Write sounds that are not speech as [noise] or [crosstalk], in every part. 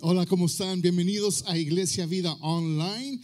Hola, ¿cómo están? Bienvenidos a Iglesia Vida Online.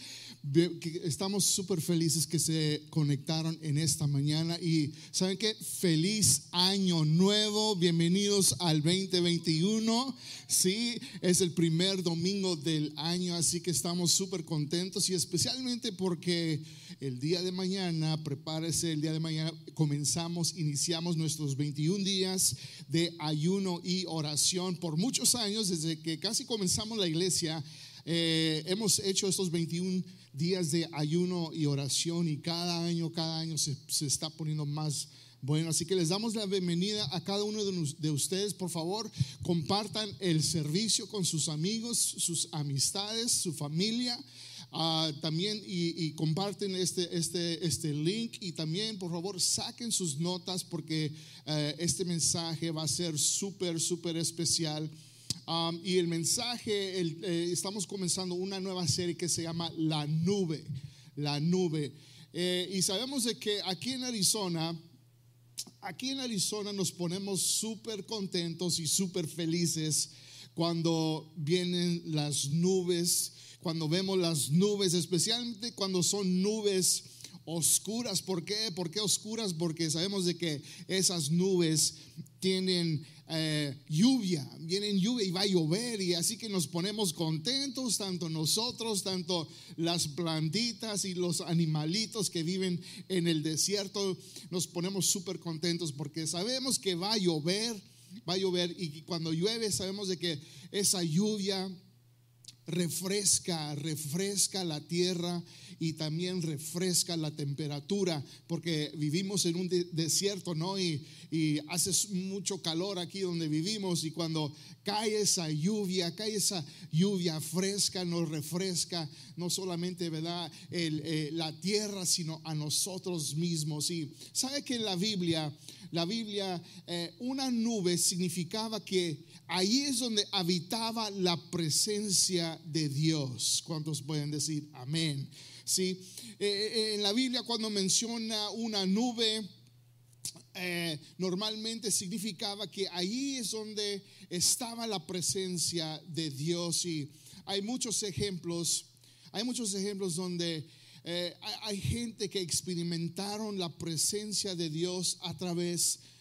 Estamos súper felices que se conectaron en esta mañana y saben qué, feliz año nuevo, bienvenidos al 2021. Sí, es el primer domingo del año, así que estamos súper contentos y especialmente porque el día de mañana, prepárese, el día de mañana comenzamos, iniciamos nuestros 21 días de ayuno y oración. Por muchos años, desde que casi comenzamos la iglesia, eh, hemos hecho estos 21 días de ayuno y oración y cada año, cada año se, se está poniendo más bueno, así que les damos la bienvenida a cada uno de, ustedes. Por favor, compartan el servicio con sus amigos, sus amistades, su familia. Ah, también y, comparten este, este, este link y también por favor saquen sus notas porque eh, este mensaje va a ser súper, súper especial. Y el mensaje, eh, estamos comenzando una nueva serie que se llama La Nube, La Nube. Eh, y sabemos que aquí en Arizona, aquí en Arizona nos ponemos súper contentos y súper felices cuando vienen las nubes cuando vemos las nubes, especialmente cuando son nubes oscuras. ¿Por qué? ¿Por qué oscuras? Porque sabemos de que esas nubes tienen eh, lluvia, vienen lluvia y va a llover y así que nos ponemos contentos, tanto nosotros, tanto las plantitas y los animalitos que viven en el desierto, nos ponemos súper contentos porque sabemos que va a llover, va a llover y cuando llueve sabemos de que esa lluvia refresca, refresca la tierra y también refresca la temperatura, porque vivimos en un desierto, ¿no? Y, y, hace mucho calor aquí donde vivimos y cuando cae esa lluvia, cae esa lluvia fresca, nos refresca no solamente, ¿verdad? Eh, la tierra, sino a nosotros mismos. Y sabe que en la Biblia, la Biblia, eh, una nube significaba que ahí es donde habitaba la presencia de Dios. ¿Cuántos pueden decir amén? Sí, eh, eh, en la Biblia cuando menciona una nube, eh, normalmente significaba que ahí es donde estaba la presencia de Dios y hay muchos ejemplos, hay muchos ejemplos donde hay gente que experimentaron la presencia de Dios a través de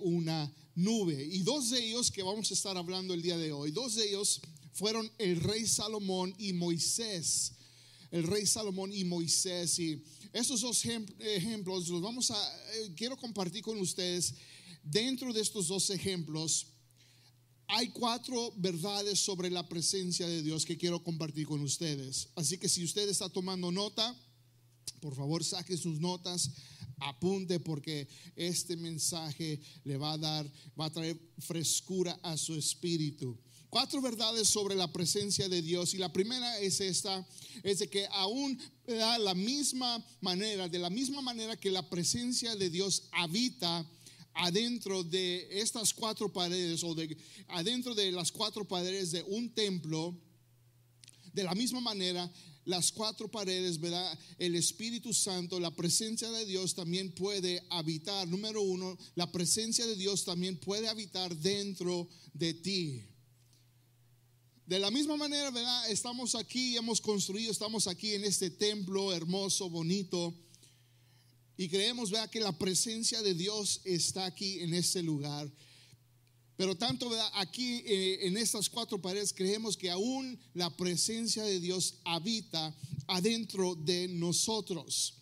una nube. Y dos de ellos que vamos a estar hablando el día de hoy, dos de ellos fueron el rey Salomón y Moisés. El rey Salomón y Moisés. Y estos dos ejemplos los vamos a, eh, quiero compartir con ustedes. Dentro de estos dos ejemplos, hay cuatro verdades sobre la presencia de Dios que quiero compartir con ustedes. Así que si usted está tomando nota, por favor saque sus notas apunte porque este mensaje le va a dar, va a traer frescura a su espíritu. Cuatro verdades sobre la presencia de Dios y la primera es esta, es de que aún de la misma manera, de la misma manera que la presencia de Dios habita adentro de estas cuatro paredes o de adentro de las cuatro paredes de un templo, de la misma manera las cuatro paredes, ¿verdad? El Espíritu Santo, la presencia de Dios también puede habitar. Número uno, la presencia de Dios también puede habitar dentro de ti. De la misma manera, ¿verdad? Estamos aquí, hemos construido, estamos aquí en este templo hermoso, bonito. Y creemos, ¿verdad? Que la presencia de Dios está aquí en este lugar. Pero tanto aquí eh, en estas cuatro paredes creemos que aún la presencia de Dios habita adentro de nosotros.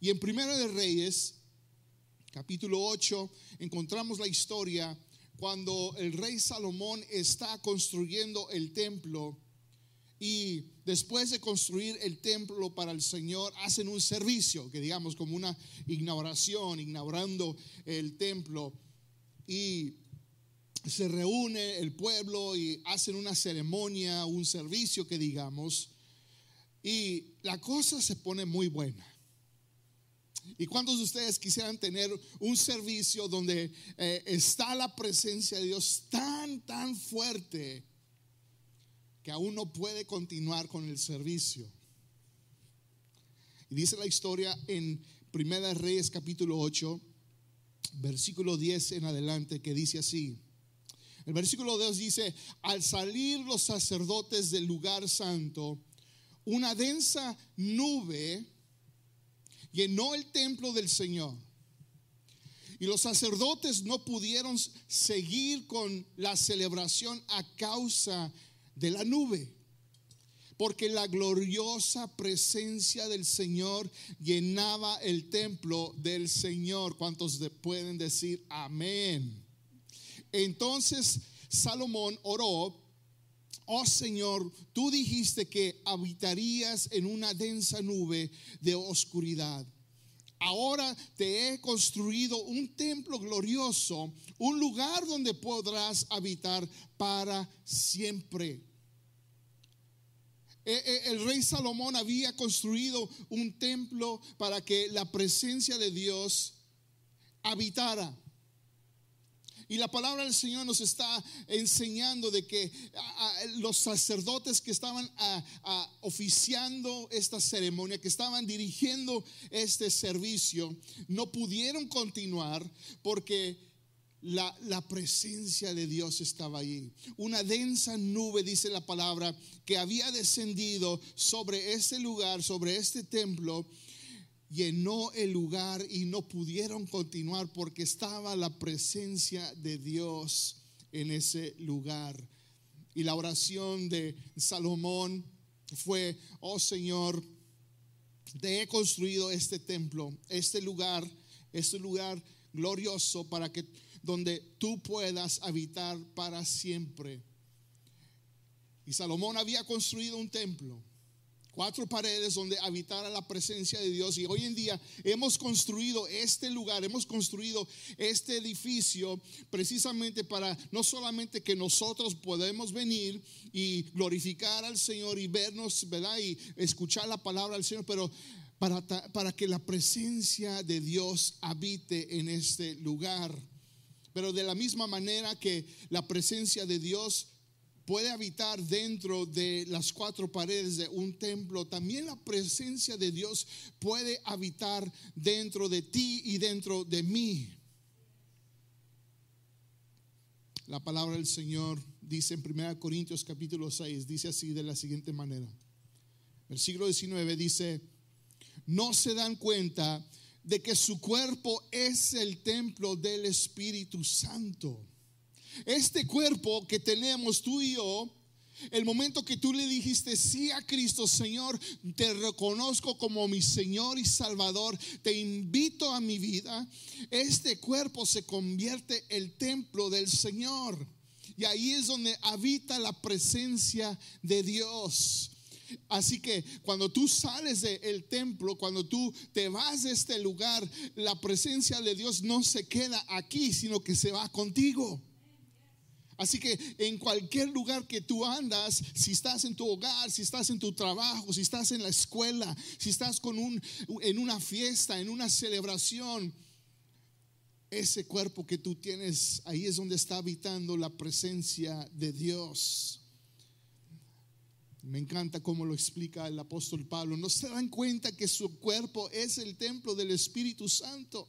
Y en Primero de Reyes, capítulo 8, encontramos la historia cuando el rey Salomón está construyendo el templo y después de construir el templo para el Señor, hacen un servicio, que digamos como una inauguración, inaugurando el templo. Y se reúne el pueblo y hacen una ceremonia, un servicio que digamos, y la cosa se pone muy buena. ¿Y cuántos de ustedes quisieran tener un servicio donde eh, está la presencia de Dios tan, tan fuerte que aún no puede continuar con el servicio? Y dice la historia en Primera Reyes capítulo 8, versículo 10 en adelante, que dice así. El versículo 2 dice, al salir los sacerdotes del lugar santo, una densa nube llenó el templo del Señor. Y los sacerdotes no pudieron seguir con la celebración a causa de la nube, porque la gloriosa presencia del Señor llenaba el templo del Señor. ¿Cuántos pueden decir amén? Entonces Salomón oró, oh Señor, tú dijiste que habitarías en una densa nube de oscuridad. Ahora te he construido un templo glorioso, un lugar donde podrás habitar para siempre. E, e, el rey Salomón había construido un templo para que la presencia de Dios habitara. Y la palabra del Señor nos está enseñando de que los sacerdotes que estaban oficiando esta ceremonia, que estaban dirigiendo este servicio, no pudieron continuar porque la, la, presencia de Dios estaba allí. Una densa nube, dice la palabra, que había descendido sobre este lugar, sobre este templo, llenó el lugar y no pudieron continuar porque estaba la presencia de Dios en ese lugar. Y la oración de Salomón fue, oh Señor, te he construido este templo, este lugar, este lugar glorioso para que donde tú puedas habitar para siempre. Y Salomón había construido un templo cuatro paredes donde habitara la presencia de Dios. Y hoy en día hemos construido este lugar, hemos construido este edificio precisamente para no solamente que nosotros podemos venir y glorificar al Señor y vernos, ¿verdad? Y escuchar la palabra del Señor, pero para, para que la presencia de Dios habite en este lugar. Pero de la misma manera que la presencia de Dios puede habitar dentro de las cuatro paredes de un templo, también la presencia de Dios puede habitar dentro de ti y dentro de mí. La palabra del Señor dice en 1 Corintios capítulo 6, dice así de la siguiente manera. Versículo 19 dice, no se dan cuenta de que su cuerpo es el templo del Espíritu Santo este cuerpo que tenemos tú y yo, el momento que tú le dijiste sí a Cristo, Señor, te reconozco como mi Señor y Salvador, te invito a mi vida, este cuerpo se convierte el templo del Señor. Y ahí es donde habita la presencia de Dios. Así que cuando tú sales del templo, cuando tú te vas de este lugar, la presencia de Dios no se queda aquí, sino que se va contigo. Así que en cualquier lugar que tú andas, si estás en tu hogar, si estás en tu trabajo, si estás en la escuela, si estás con un, en una fiesta, en una celebración, ese cuerpo que tú tienes, ahí es donde está habitando la presencia de Dios. Me encanta cómo lo explica el apóstol Pablo. No se dan cuenta que su cuerpo es el templo del Espíritu Santo,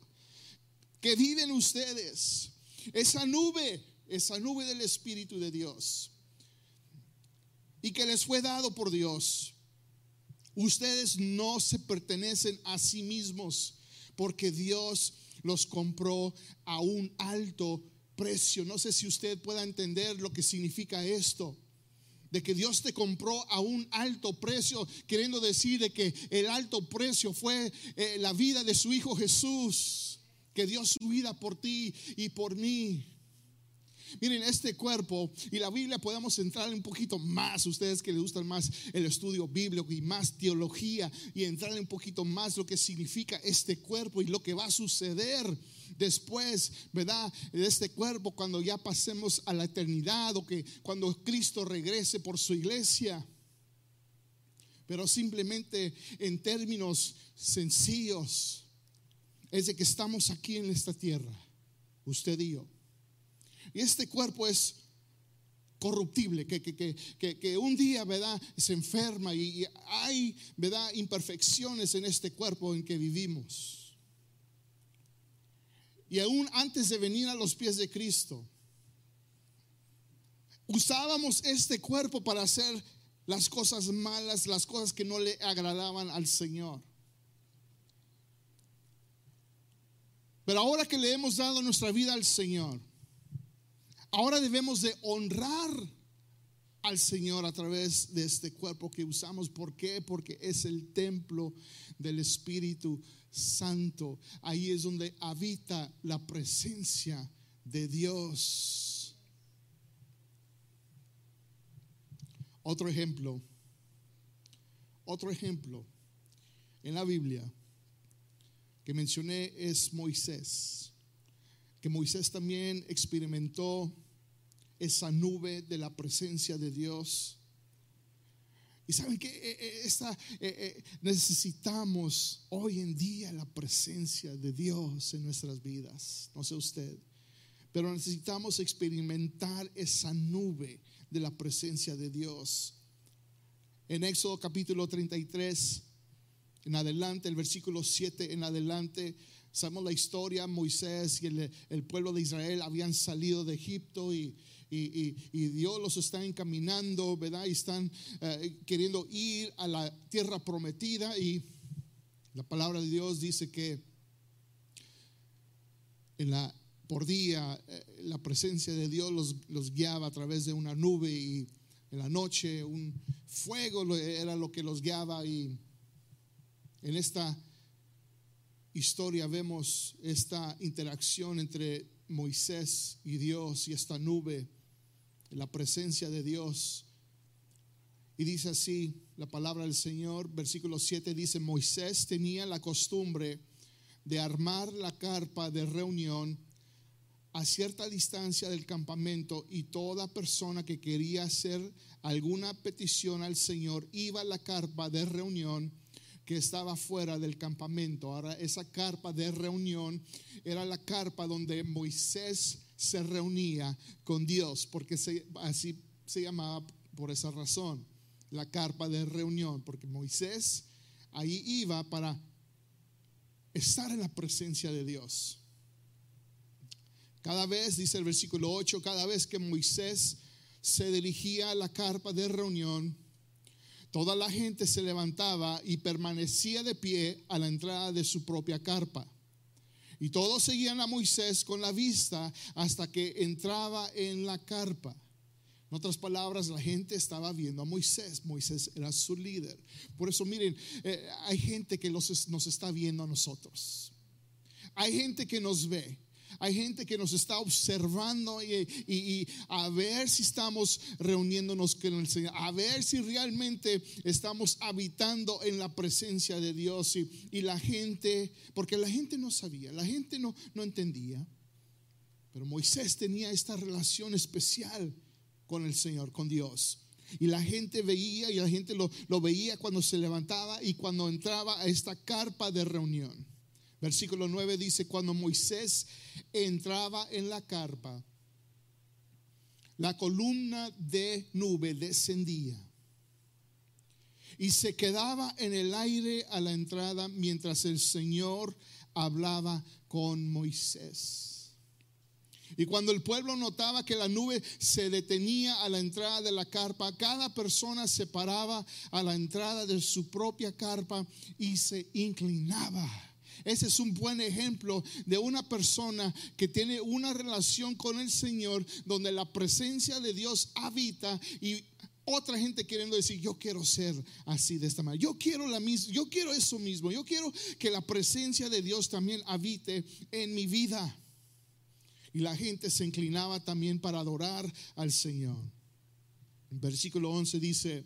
que viven ustedes. Esa nube esa nube del Espíritu de Dios y que les fue dado por Dios. Ustedes no se pertenecen a sí mismos porque Dios los compró a un alto precio. No sé si usted pueda entender lo que significa esto. De que Dios te compró a un alto precio, queriendo decir de que el alto precio fue eh, la vida de su Hijo Jesús, que dio su vida por ti y por mí. Miren, este cuerpo y la Biblia podemos entrar un poquito más, ustedes que les gustan más el estudio bíblico y más teología y entrar un poquito más lo que significa este cuerpo y lo que va a suceder después, ¿verdad? De este cuerpo cuando ya pasemos a la eternidad o que cuando Cristo regrese por su iglesia. Pero simplemente en términos sencillos es de que estamos aquí en esta tierra, usted y yo y este cuerpo es corruptible, que, que, un día, ¿verdad? Se enferma y, hay, ¿verdad? Imperfecciones en este cuerpo en que vivimos. Y aún antes de venir a los pies de Cristo, usábamos este cuerpo para hacer las cosas malas, las cosas que no le agradaban al Señor. Pero ahora que le hemos dado nuestra vida al Señor, ahora debemos de honrar al Señor a través de este cuerpo que usamos. ¿Por qué? Porque es el templo del Espíritu Santo. Ahí es donde habita la presencia de Dios. Otro ejemplo, otro ejemplo en la Biblia que mencioné es Moisés, que Moisés también experimentó esa nube de la presencia de Dios. Y saben que eh, eh, esta, eh, necesitamos hoy en día la presencia de Dios en nuestras vidas. No sé usted, pero necesitamos experimentar esa nube de la presencia de Dios. En Éxodo capítulo 33, en adelante, el versículo 7 en adelante, sabemos la historia, Moisés y el, pueblo de Israel habían salido de Egipto y, Dios los está encaminando, ¿verdad? Y están eh, queriendo ir a la tierra prometida y la palabra de Dios dice que en la, por día eh, la presencia de Dios los, los guiaba a través de una nube y en la noche un fuego era lo que los guiaba y en esta historia vemos esta interacción entre Moisés y Dios y esta nube, la presencia de Dios. Y dice así la palabra del Señor, versículo 7 dice, Moisés tenía la costumbre de armar la carpa de reunión a cierta distancia del campamento y toda persona que quería hacer alguna petición al Señor iba a la carpa de reunión que estaba fuera del campamento. Ahora esa carpa de reunión era la carpa donde Moisés se reunía con Dios, porque así se llamaba por esa razón, la carpa de reunión, porque Moisés ahí iba para estar en la presencia de Dios. Cada vez, dice el versículo 8, cada vez que Moisés se dirigía a la carpa de reunión, Toda la gente se levantaba y permanecía de pie a la entrada de su propia carpa. Y todos seguían a Moisés con la vista hasta que entraba en la carpa. En otras palabras, la gente estaba viendo a Moisés. Moisés era su líder. Por eso, miren, eh, hay gente que nos está viendo a nosotros. Hay gente que nos ve. Hay gente que nos está observando y, a ver si estamos reuniéndonos con el Señor, a ver si realmente estamos habitando en la presencia de Dios. Y, la gente, porque la gente no sabía, la gente no, entendía. Pero Moisés tenía esta relación especial con el Señor, con Dios. Y la gente veía y la gente lo, lo veía cuando se levantaba y cuando entraba a esta carpa de reunión. Versículo 9 dice, cuando Moisés entraba en la carpa, la columna de nube descendía y se quedaba en el aire a la entrada mientras el Señor hablaba con Moisés. Y cuando el pueblo notaba que la nube se detenía a la entrada de la carpa, cada persona se paraba a la entrada de su propia carpa y se inclinaba ese es un buen ejemplo de una persona que tiene una relación con el Señor donde la presencia de Dios habita y otra gente queriendo decir, yo quiero ser así de esta manera. Yo quiero la misma, yo quiero eso mismo. Yo quiero que la presencia de Dios también habite en mi vida. Y la gente se inclinaba también para adorar al Señor. En versículo 11 dice,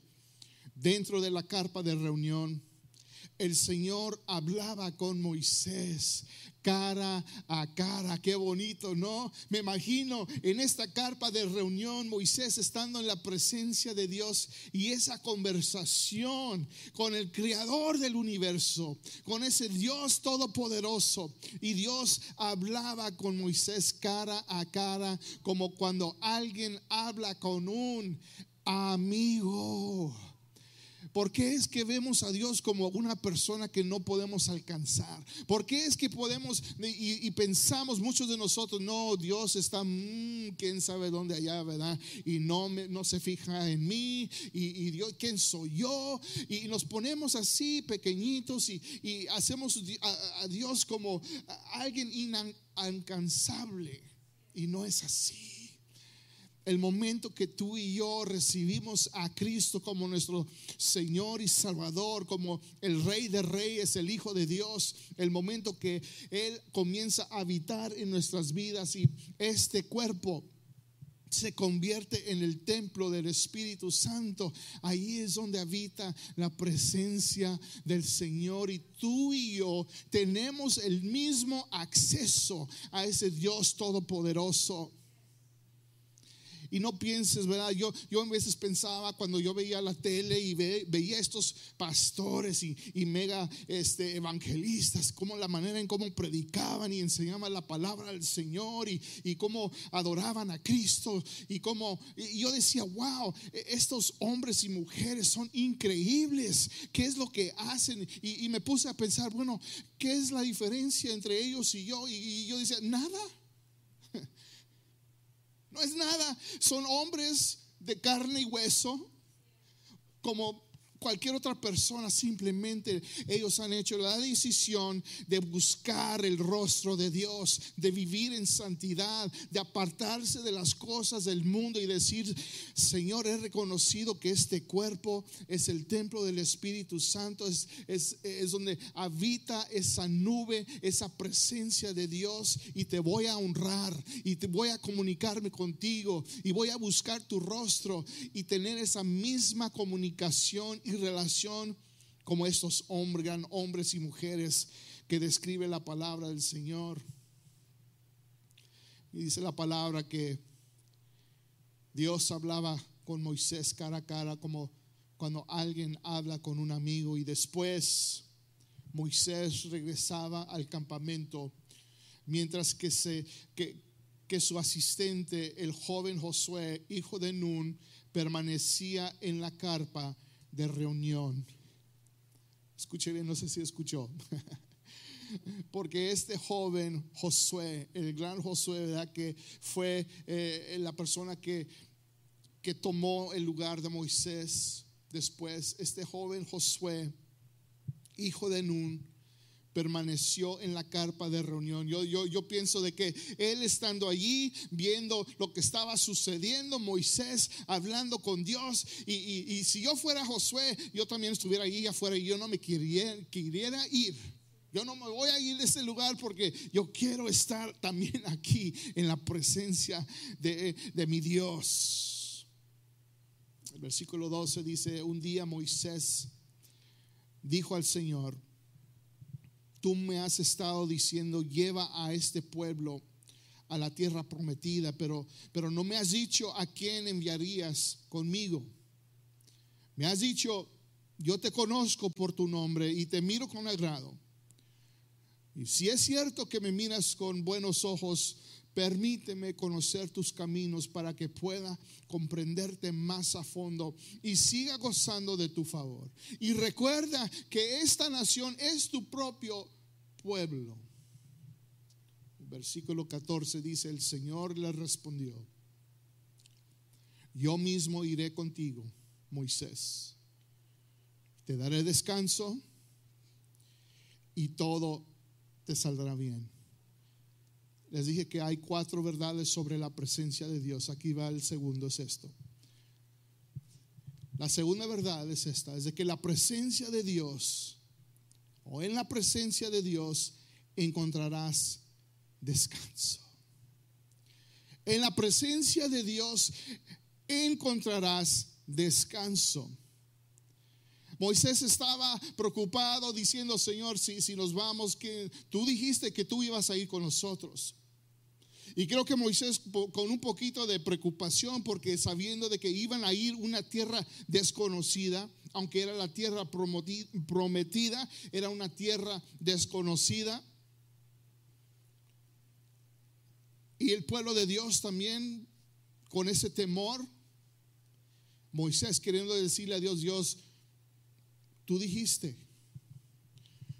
dentro de la carpa de reunión el Señor hablaba con Moisés cara a cara. Qué bonito, ¿no? Me imagino en esta carpa de reunión Moisés estando en la presencia de Dios y esa conversación con el creador del universo, con ese Dios todopoderoso. Y Dios hablaba con Moisés cara a cara como cuando alguien habla con un amigo. ¿Por qué es que vemos a Dios como una persona que no podemos alcanzar? ¿Por qué es que podemos y, pensamos muchos de nosotros, no, Dios está, mmm, quién sabe dónde allá, ¿verdad? Y no, no se fija en mí, y, Dios, ¿quién soy yo? Y, nos ponemos así pequeñitos y, hacemos a, a Dios como alguien inalcanzable. Y no es así el momento que tú y yo recibimos a Cristo como nuestro Señor y Salvador, como el Rey de Reyes, el Hijo de Dios, el momento que Él comienza a habitar en nuestras vidas y este cuerpo se convierte en el templo del Espíritu Santo. Ahí es donde habita la presencia del Señor y tú y yo tenemos el mismo acceso a ese Dios todopoderoso. Y no pienses, ¿verdad? Yo, yo a veces pensaba cuando yo veía la tele y veía estos pastores y, mega este, evangelistas, como la manera en cómo predicaban y enseñaban la palabra del Señor y, y cómo adoraban a Cristo y cómo y yo decía, wow, e, estos hombres y mujeres son increíbles. ¿Qué es lo que hacen? Y, me puse a pensar, bueno, ¿qué es la diferencia entre ellos y yo? y yo decía, nada. No es nada. Son hombres de carne y hueso, como cualquier otra persona, simplemente ellos han hecho la decisión de buscar el rostro de Dios, de vivir en santidad, de apartarse de las cosas del mundo y decir, Señor, he reconocido que este cuerpo es el templo del Espíritu Santo, es, es, es donde habita esa nube, esa presencia de Dios y te voy a honrar y te voy a comunicarme contigo y voy a buscar tu rostro y tener esa misma comunicación relación como estos hombres, gran hombres y mujeres que describe la palabra del Señor. Y dice la palabra que Dios hablaba con Moisés cara a cara como cuando alguien habla con un amigo y después Moisés regresaba al campamento mientras que, se, que, que su asistente, el joven Josué, hijo de Nun, permanecía en la carpa de reunión. Escuche bien, no sé si escuchó. [laughs] Porque este joven Josué, el gran Josué, ¿verdad? que fue eh, la persona que, que tomó el lugar de Moisés después, este joven Josué, hijo de Nun, permaneció en la carpa de reunión. Yo, yo, yo pienso de que él estando allí, viendo lo que estaba sucediendo, Moisés hablando con Dios, y, si yo fuera Josué, yo también estuviera allí afuera y yo no me quería, ir. Yo no me voy a ir de ese lugar porque yo quiero estar también aquí en la presencia de, de mi Dios. El versículo 12 dice, un día Moisés dijo al Señor, tú me has estado diciendo, lleva a este pueblo a la tierra prometida, pero, pero no me has dicho a quién enviarías conmigo. Me has dicho, yo te conozco por tu nombre y te miro con agrado. Y si es cierto que me miras con buenos ojos, permíteme conocer tus caminos para que pueda comprenderte más a fondo y siga gozando de tu favor. Y recuerda que esta nación es tu propio pueblo. versículo 14 dice, el Señor le respondió, yo mismo iré contigo, Moisés. Te daré descanso y todo te saldrá bien. Les dije que hay cuatro verdades sobre la presencia de Dios. Aquí va el segundo, es esto. La segunda verdad es esta, es de que la presencia de Dios o en la presencia de Dios encontrarás descanso. En la presencia de Dios encontrarás descanso. Moisés estaba preocupado diciendo, Señor, si, si nos vamos, que tú dijiste que tú ibas a ir con nosotros. Y creo que Moisés con un poquito de preocupación porque sabiendo de que iban a ir una tierra desconocida, aunque era la tierra prometida, era una tierra desconocida. Y el pueblo de Dios también con ese temor, Moisés queriendo decirle a Dios, Dios, tú dijiste,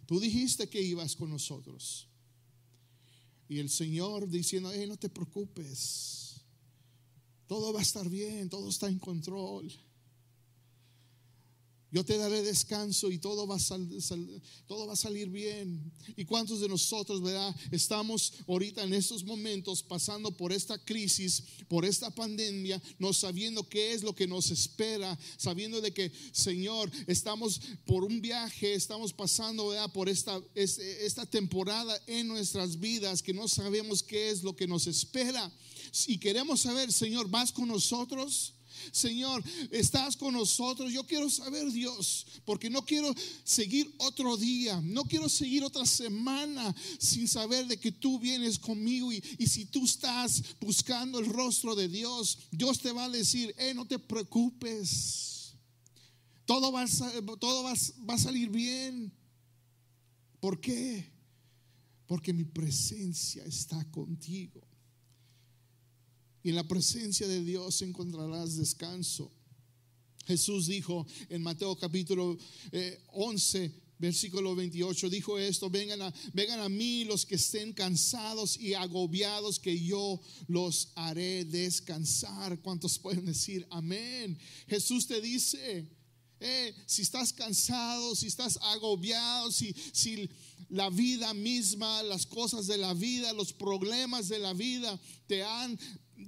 tú dijiste que ibas con nosotros. Y el Señor diciendo, no te preocupes, todo va a estar bien, todo está en control. Yo te daré descanso y todo va, a todo va a salir bien. ¿Y cuántos de nosotros, verdad, estamos ahorita en estos momentos pasando por esta crisis, por esta pandemia, no sabiendo qué es lo que nos espera, sabiendo de que, Señor, estamos por un viaje, estamos pasando, ¿verdad? por esta, esta temporada en nuestras vidas, que no sabemos qué es lo que nos espera. Y queremos saber, Señor, ¿vas con nosotros? Señor, estás con nosotros. Yo quiero saber, Dios, porque no quiero seguir otro día, no quiero seguir otra semana sin saber de que tú vienes conmigo. Y, si tú estás buscando el rostro de Dios, Dios te va a decir, eh, no te preocupes. Todo va a, todo va a salir bien. ¿Por qué? Porque mi presencia está contigo. Y en la presencia de Dios encontrarás descanso. Jesús dijo en Mateo capítulo 11, eh, versículo 28, dijo esto, vengan a, vengan a mí los que estén cansados y agobiados, que yo los haré descansar. ¿Cuántos pueden decir amén? Jesús te dice, eh, si estás cansado, si estás agobiado, si, si la vida misma, las cosas de la vida, los problemas de la vida te han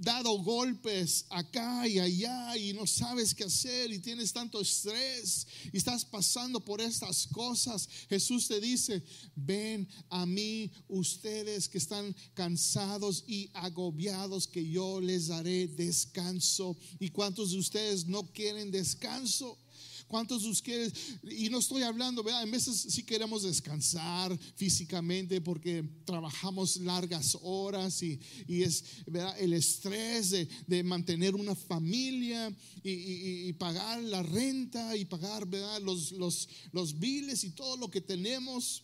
dado golpes acá y allá y no sabes qué hacer y tienes tanto estrés y estás pasando por estas cosas, Jesús te dice, ven a mí ustedes que están cansados y agobiados, que yo les daré descanso. ¿Y cuántos de ustedes no quieren descanso? ¿Cuántos de ustedes, y no estoy hablando, ¿verdad? En veces sí queremos descansar físicamente porque trabajamos largas horas y, es, ¿verdad? El estrés de, mantener una familia y, pagar la renta y pagar, ¿verdad? Los, los, los biles y todo lo que tenemos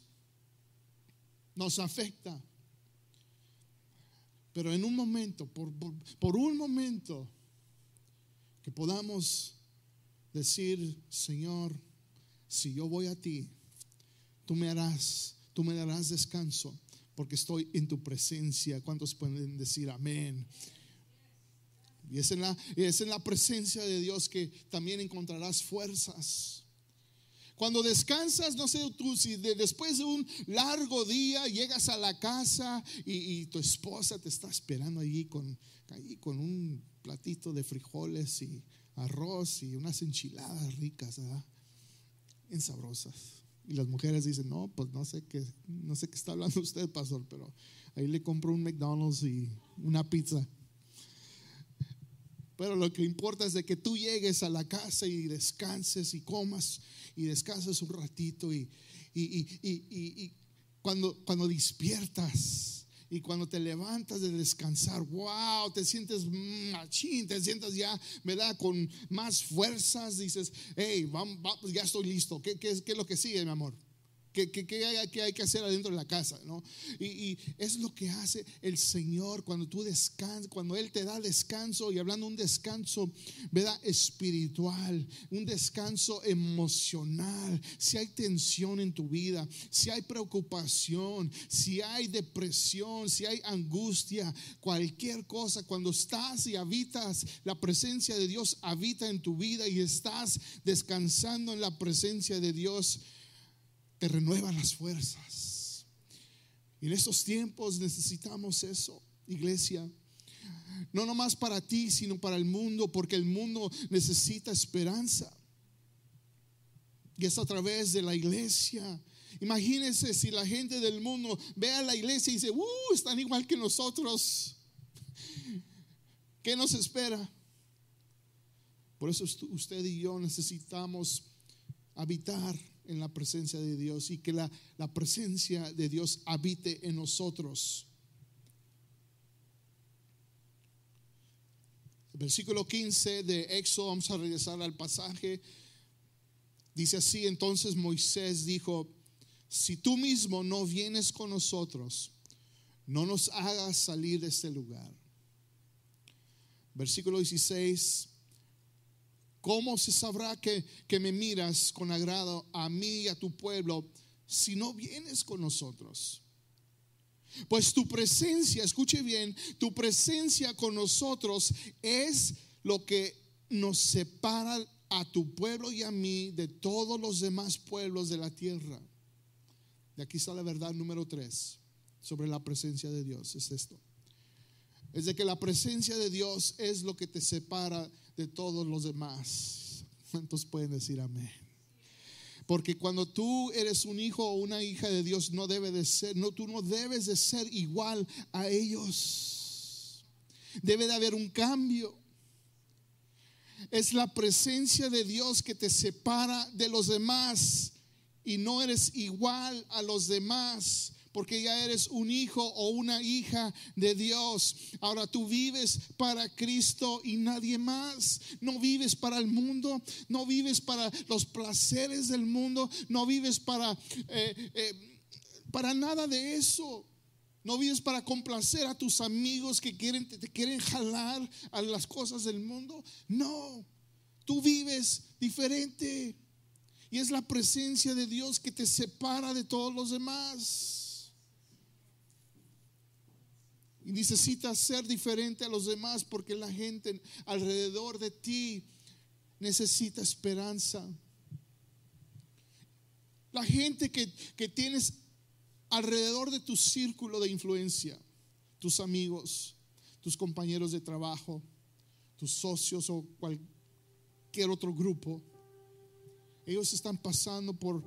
nos afecta. Pero en un momento, por, por un momento, que podamos decir, Señor, si yo voy a ti, tú me harás, tú me darás descanso, porque estoy en tu presencia. ¿Cuántos pueden decir amén? Y es en la, es en la presencia de Dios que también encontrarás fuerzas. Cuando descansas, no sé tú, si después de un largo día llegas a la casa y, tu esposa te está esperando allí con, allí con un platito de frijoles y arroz y unas enchiladas ricas, ¿verdad? Bien sabrosas. Y las mujeres dicen, no, pues no sé qué, no sé qué está hablando [laughs] usted, pastor, pero ahí le compro un McDonald's y una pizza. Pero lo que importa es de que tú llegues a la casa y descanses y comas y descanses un ratito y, y, y, y cuando, cuando despiertas y cuando te levantas de descansar, wow, te sientes machín, te sientes ya, ¿verdad? Con más fuerzas, dices, hey, vamos, ya estoy listo. ¿Qué, es lo que sigue, mi amor? ¿Qué, hay, que hacer adentro de la casa? ¿no? Y, es lo que hace el Señor cuando tú cuando Él te da descanso, y hablando un descanso, ¿verdad? Espiritual, un descanso emocional. Si hay tensión en tu vida, si hay preocupación, si hay depresión, si hay angustia, cualquier cosa, cuando estás y habitas, la presencia de Dios habita en tu vida y estás descansando en la presencia de Dios te renueva las fuerzas. Y en estos tiempos necesitamos eso, iglesia. No nomás para ti, sino para el mundo, porque el mundo necesita esperanza. Y es a través de la iglesia. Imagínense si la gente del mundo ve a la iglesia y dice, uh, están igual que nosotros. ¿Qué nos espera? Por eso usted y yo necesitamos habitar en la presencia de Dios y que la, la presencia de Dios habite en nosotros. versículo 15 de Éxodo, vamos a regresar al pasaje. Dice así, entonces Moisés dijo, si tú mismo no vienes con nosotros, no nos hagas salir de este lugar. Versículo 16, ¿Cómo se sabrá que, que me miras con agrado a mí y a tu pueblo si no vienes con nosotros? Pues tu presencia, escuche bien, tu presencia con nosotros es lo que nos separa a tu pueblo y a mí de todos los demás pueblos de la tierra. Y aquí está la verdad número tres sobre la presencia de Dios. Es esto. Es de que la presencia de Dios es lo que te separa de todos los demás. ¿Cuántos pueden decir amén? Porque cuando tú eres un hijo o una hija de Dios, no debe de ser, no, tú no debes de ser igual a ellos. Debe de haber un cambio. Es la presencia de Dios que te separa de los demás y no eres igual a los demás porque ya eres un hijo o una hija de Dios. Ahora tú vives para Cristo y nadie más. No vives para el mundo, no vives para los placeres del mundo, no vives para, eh, eh, para nada de eso. No vives para complacer a tus amigos que quieren, te quieren jalar a las cosas del mundo. No, tú vives diferente. Y es la presencia de Dios que te separa de todos los demás. Y necesitas ser diferente a los demás porque la gente alrededor de ti necesita esperanza. La gente que, que tienes alrededor de tu círculo de influencia, tus amigos, tus compañeros de trabajo, tus socios o cualquier otro grupo, ellos están pasando por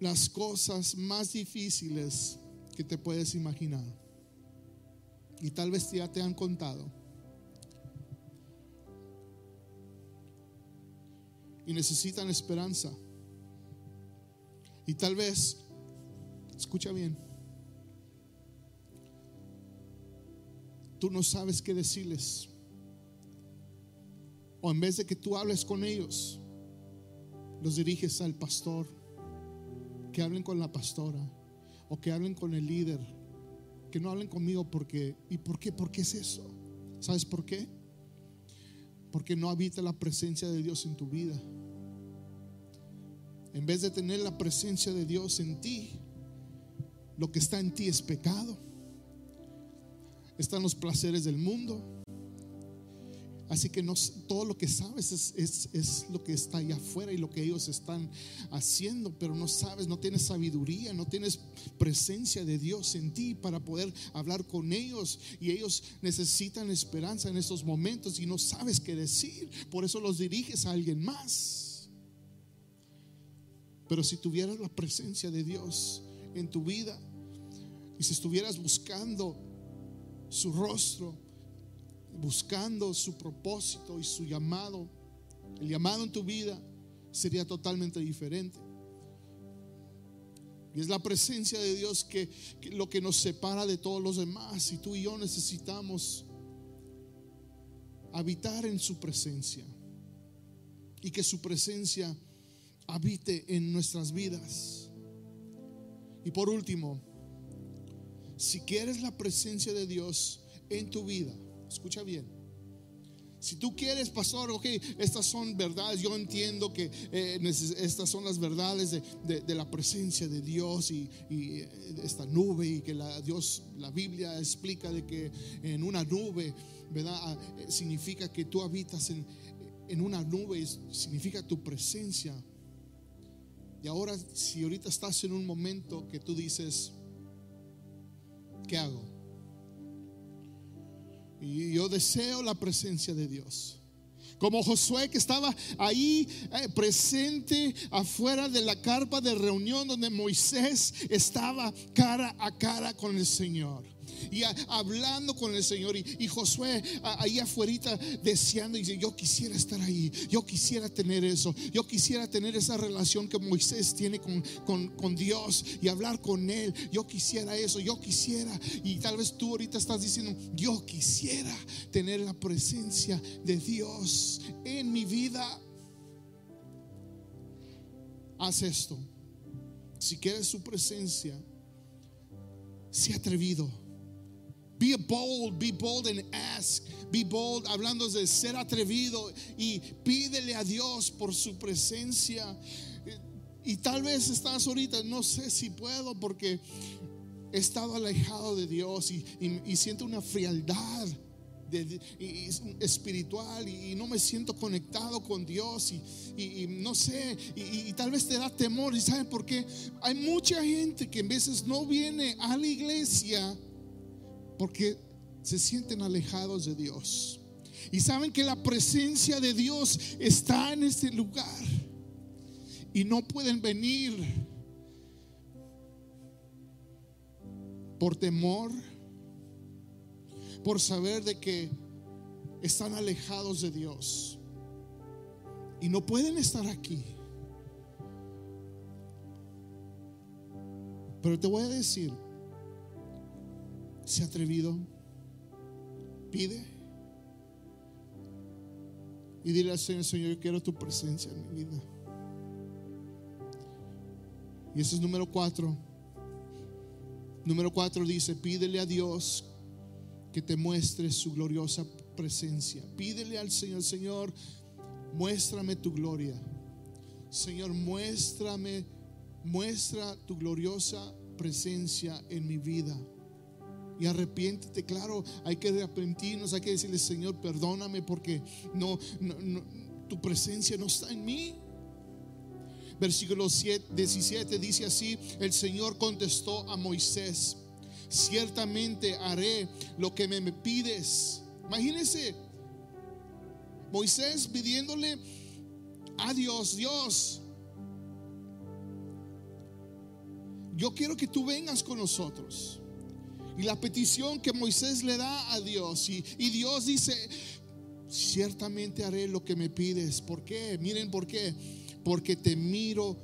las cosas más difíciles que te puedes imaginar. Y tal vez ya te han contado. Y necesitan esperanza. Y tal vez, escucha bien, tú no sabes qué decirles. O en vez de que tú hables con ellos, los diriges al pastor, que hablen con la pastora, o que hablen con el líder, que no hablen conmigo porque, ¿y por qué? ¿Por qué es eso? ¿Sabes por qué? Porque no habita la presencia de Dios en tu vida. En vez de tener la presencia de Dios en ti, lo que está en ti es pecado. Están los placeres del mundo, Así que no, todo lo que sabes es, lo que está allá afuera y lo que ellos están haciendo, pero no sabes, no tienes sabiduría, no tienes presencia de Dios en ti para poder hablar con ellos. Y ellos necesitan esperanza en estos momentos y no sabes qué decir. Por eso los diriges a alguien más. Pero si tuvieras la presencia de Dios en tu vida y si estuvieras buscando su rostro, buscando su propósito y su llamado, el llamado en tu vida sería totalmente diferente. Y es la presencia de Dios que, lo que nos separa de todos los demás. Y tú y yo necesitamos habitar en su presencia. Y que su presencia habite en nuestras vidas. Y por último, si quieres la presencia de Dios en tu vida, Escucha bien. Si tú quieres, pastor, ok, estas son verdades, yo entiendo que eh, estas son las verdades de, la presencia de Dios y, eh, esta nube y que la, Dios, la Biblia explica de que en una nube, ¿verdad? Ah, eh, significa que tú habitas en, en una nube, significa tu presencia. Y ahora, si ahorita estás en un momento que tú dices, ¿qué hago? Y yo deseo la presencia de Dios. Como Josué que estaba ahí eh, presente afuera de la carpa de reunión donde Moisés estaba cara a cara con el Señor y hablando con el Señor. Y, Josué ahí afuera deseando y dice, yo quisiera estar ahí, yo quisiera tener eso, yo quisiera tener esa relación que Moisés tiene con, con Dios y hablar con Él. Yo quisiera eso, yo quisiera. Y tal vez tú ahorita estás diciendo, yo quisiera tener la presencia de Dios en mi vida. Haz esto. Si quieres su presencia, sé atrevido Be bold, be bold and ask. Be bold, hablando de ser atrevido y pídele a Dios por su presencia. Y tal vez estás ahorita, no sé si puedo porque he estado alejado de Dios y, siento una frialdad espiritual y, no me siento conectado con Dios y, no sé, y, tal vez te da temor. ¿Y sabes por qué? Hay mucha gente que en veces no viene a la iglesia porque se sienten alejados de Dios. Y saben que la presencia de Dios está en este lugar y no pueden venir por temor, por saber de que están alejados de Dios y no pueden estar aquí. Pero te voy a decir, se ha atrevido, pide y dile al Señor, Señor, yo quiero tu presencia en mi vida. Y ese es número cuatro. Número cuatro dice, pídele a Dios que te muestre su gloriosa presencia. Pídele al Señor, Señor, muéstrame tu gloria. Señor, muéstrame, muestra tu gloriosa presencia en mi vida. Y arrepiéntete, claro, hay que arrepentirnos, hay que decirle, Señor, perdóname porque no, tu presencia no está en mí. Versículo 17 dice así, el Señor contestó a Moisés, ciertamente haré lo que me pides. Imagínense, Moisés pidiéndole a Dios, Dios, yo quiero que tú vengas con nosotros. Y la petición que Moisés le da a Dios, y, Dios dice, ciertamente haré lo que me pides. ¿Por qué? Miren por qué porque te miro,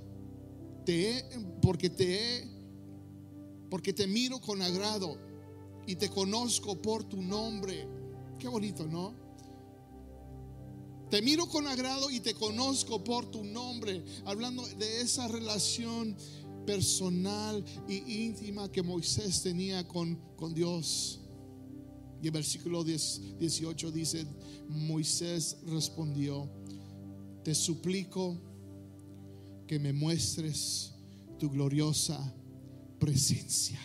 te porque te porque te miro con agrado y te conozco por tu nombre. Qué bonito, ¿no? Te miro con agrado y te conozco por tu nombre, hablando de esa relación personal y íntima que Moisés tenía con, con Dios. Y el versículo 18 dice, Moisés respondió, te suplico que me muestres tu gloriosa presencia.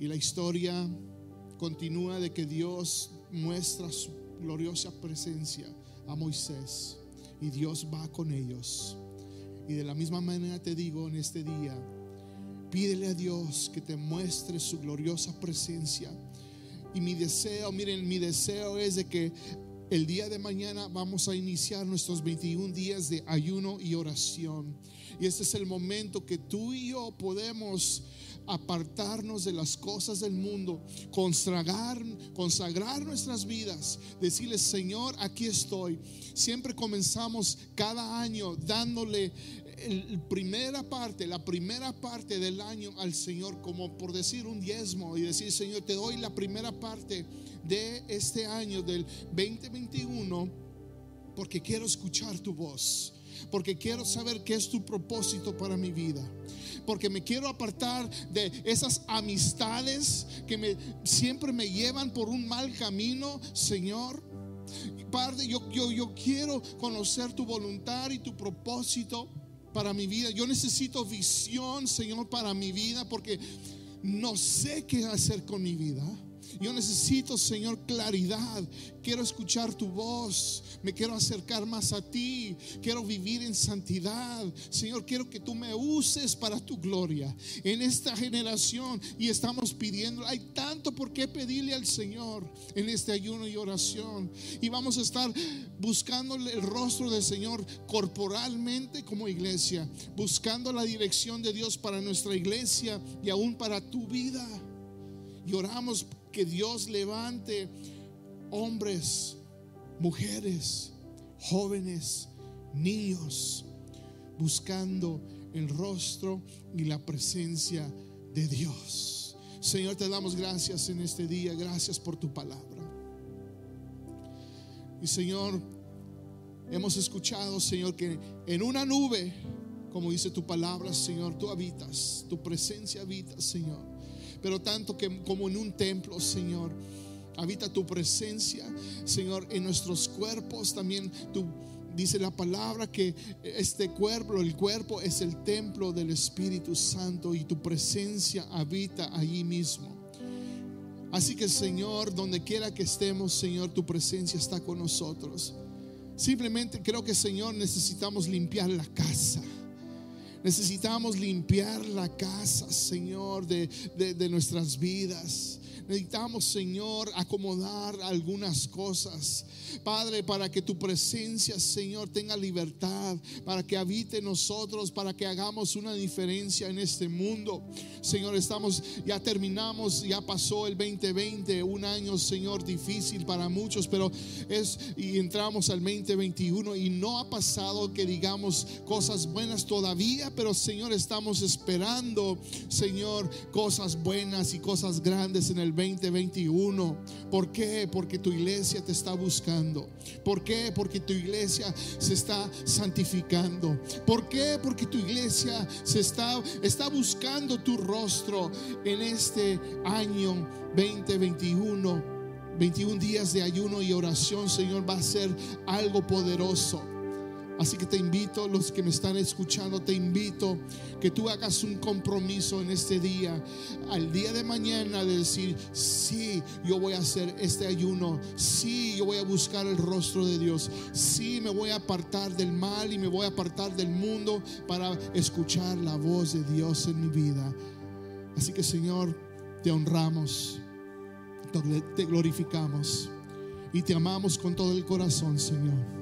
Y la historia continúa de que Dios muestra su gloriosa presencia a Moisés y Dios va con ellos. Y de la misma manera te digo en este día, pídele a Dios que te muestre su gloriosa presencia. Y mi deseo, miren, mi deseo es de que el día de mañana vamos a iniciar nuestros 21 días de ayuno y oración. Y este es el momento que tú y yo podemos apartarnos de las cosas del mundo, consagrar, consagrar nuestras vidas, decirle, Señor, aquí estoy. Siempre comenzamos cada año dándole la primera parte, la primera parte del año al Señor, como por decir un diezmo y decir, Señor, te doy la primera parte de este año del 2021 porque quiero escuchar tu voz. Porque quiero saber qué es tu propósito para mi vida. Porque me quiero apartar de esas amistades que me, siempre me llevan por un mal camino, Señor. Padre, yo, yo, yo quiero conocer tu voluntad y tu propósito para mi vida. Yo necesito visión, Señor, para mi vida, porque no sé qué hacer con mi vida. Yo necesito, Señor, claridad. Quiero escuchar tu voz. Me quiero acercar más a ti. Quiero vivir en santidad. Señor, quiero que tú me uses para tu gloria en esta generación. Y estamos pidiendo, hay tanto por qué pedirle al Señor en este ayuno y oración. Y vamos a estar buscando el rostro del Señor corporalmente como iglesia. Buscando la dirección de Dios para nuestra iglesia y aún para tu vida. Y oramos que Dios levante hombres, mujeres, jóvenes, niños, buscando el rostro y la presencia de Dios. Señor, te damos gracias en este día, gracias por tu palabra. Y Señor, hemos escuchado, Señor, que en una nube, como dice tu palabra, Señor, tú habitas, tu presencia habita, Señor. Pero tanto que como en un templo, Señor. Habita tu presencia, Señor, en nuestros cuerpos. También tu dice la palabra que este cuerpo, el cuerpo es el templo del Espíritu Santo y tu presencia habita allí mismo. Así que Señor, donde quiera que estemos, Señor, tu presencia está con nosotros. Simplemente creo que Señor necesitamos limpiar la casa. Necesitamos limpiar la casa, Señor, de, de nuestras vidas. Necesitamos, Señor, acomodar algunas cosas. Padre, para que tu presencia, Señor, tenga libertad, para que habite nosotros, para que hagamos una diferencia en este mundo. Señor, estamos, ya terminamos, ya pasó el 2020, un año, Señor, difícil para muchos, pero es, y entramos al 2021 y no ha pasado que digamos cosas buenas todavía, pero Señor, estamos esperando, Señor, cosas buenas y cosas grandes en el 2021. ¿Por qué? Porque tu iglesia te está buscando. ¿Por qué? Porque tu iglesia se está santificando. ¿Por qué? Porque tu iglesia se está, está buscando tu rostro en este año 2021. 21 días de ayuno y oración, Señor, va a ser algo poderoso. Así que te invito, los que me están escuchando, te invito que tú hagas un compromiso en este día, al día de mañana, de decir, sí, yo voy a hacer este ayuno, sí, yo voy a buscar el rostro de Dios, sí, me voy a apartar del mal y me voy a apartar del mundo para escuchar la voz de Dios en mi vida. Así que Señor, te honramos, te glorificamos y te amamos con todo el corazón, Señor.